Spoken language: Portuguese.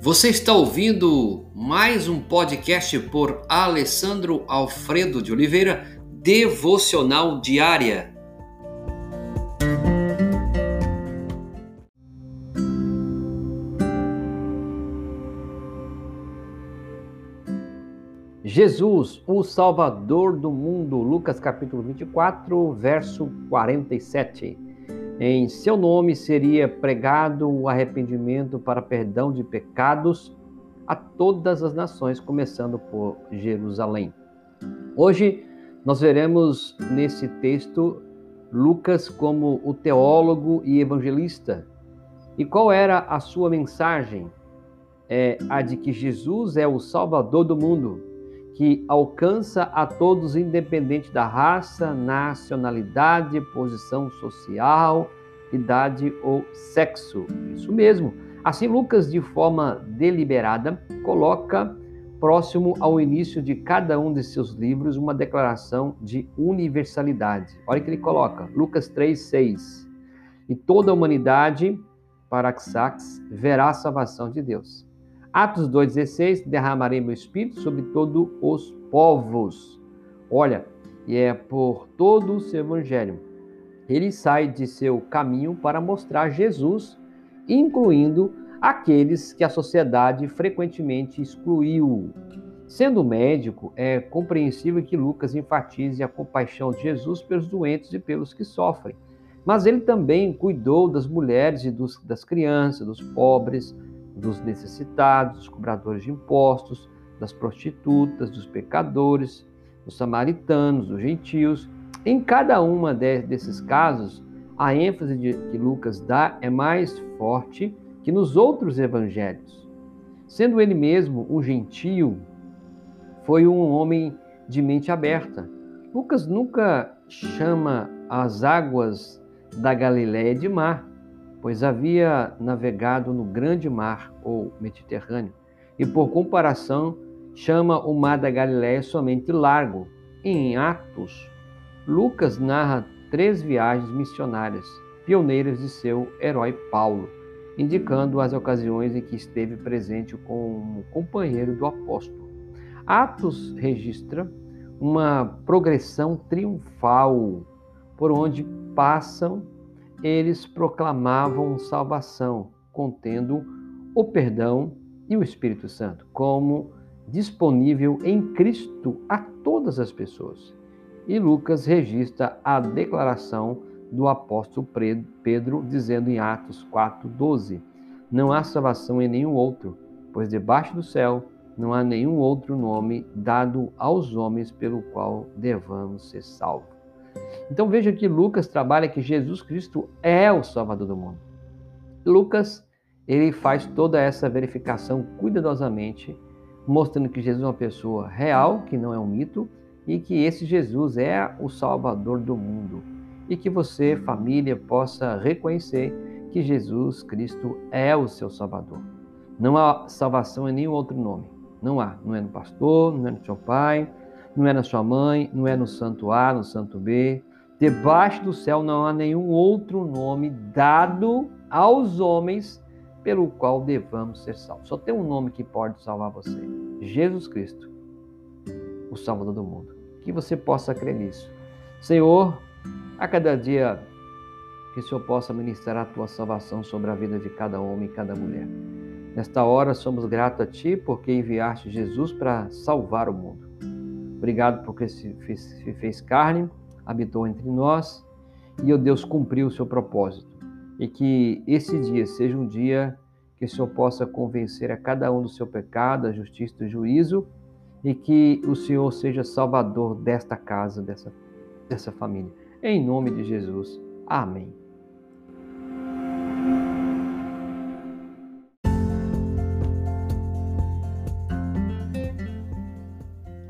Você está ouvindo mais um podcast por Alessandro Alfredo de Oliveira, Devocional Diária. Jesus, o Salvador do mundo, Lucas capítulo 24, verso 47. Em seu nome seria pregado o arrependimento para perdão de pecados a todas as nações, começando por Jerusalém. Hoje nós veremos nesse texto Lucas como o teólogo e evangelista. E qual era a sua mensagem? É a de que Jesus é o Salvador do mundo, que alcança a todos, independente da raça, nacionalidade, posição social, idade ou sexo. Isso mesmo. Assim, Lucas, de forma deliberada, coloca próximo ao início de cada um de seus livros uma declaração de universalidade. Olha o que ele coloca, Lucas 3:6. E toda a humanidade, Paraxax, verá a salvação de Deus. Atos 2,16, derramarei meu espírito sobre todos os povos. Olha, e é por todo o seu evangelho. Ele sai de seu caminho para mostrar Jesus, incluindo aqueles que a sociedade frequentemente excluiu. Sendo médico, é compreensível que Lucas enfatize a compaixão de Jesus pelos doentes e pelos que sofrem. Mas ele também cuidou das mulheres e dos, das crianças, dos pobres, dos necessitados, dos cobradores de impostos, das prostitutas, dos pecadores, dos samaritanos, dos gentios. Em cada uma de, desses casos, a ênfase que Lucas dá é mais forte que nos outros evangelhos. Sendo ele mesmo um gentio, foi um homem de mente aberta. Lucas nunca chama as águas da Galiléia de mar, pois havia navegado no grande mar, ou Mediterrâneo, e por comparação chama o mar da Galiléia somente largo. Em Atos, Lucas narra três viagens missionárias, pioneiras de seu herói Paulo, indicando as ocasiões em que esteve presente como companheiro do apóstolo. Atos registra uma progressão triunfal por onde passam eles proclamavam salvação, contendo o perdão e o Espírito Santo, como disponível em Cristo a todas as pessoas. E Lucas registra a declaração do apóstolo Pedro, dizendo em Atos 4,12: Não há salvação em nenhum outro, pois debaixo do céu não há nenhum outro nome dado aos homens pelo qual devamos ser salvos. Então veja que Lucas trabalha que Jesus Cristo é o Salvador do mundo. Lucas, ele faz toda essa verificação cuidadosamente, mostrando que Jesus é uma pessoa real, que não é um mito, e que esse Jesus é o Salvador do mundo. E que você, família, possa reconhecer que Jesus Cristo é o seu Salvador. Não há salvação em nenhum outro nome. Não há. Não é no pastor, não é no seu pai, não é na sua mãe, não é no santo A, no santo B. Debaixo do céu não há nenhum outro nome dado aos homens pelo qual devamos ser salvos. Só tem um nome que pode salvar você: Jesus Cristo, o Salvador do mundo. Que você possa crer nisso. Senhor, a cada dia que o Senhor possa ministrar a tua salvação sobre a vida de cada homem e cada mulher. Nesta hora somos gratos a Ti porque enviaste Jesus para salvar o mundo. Obrigado porque se fez, se fez carne, habitou entre nós e o Deus cumpriu o seu propósito. E que esse dia seja um dia que o Senhor possa convencer a cada um do seu pecado, a justiça e o juízo, e que o Senhor seja salvador desta casa, dessa, dessa família. Em nome de Jesus. Amém.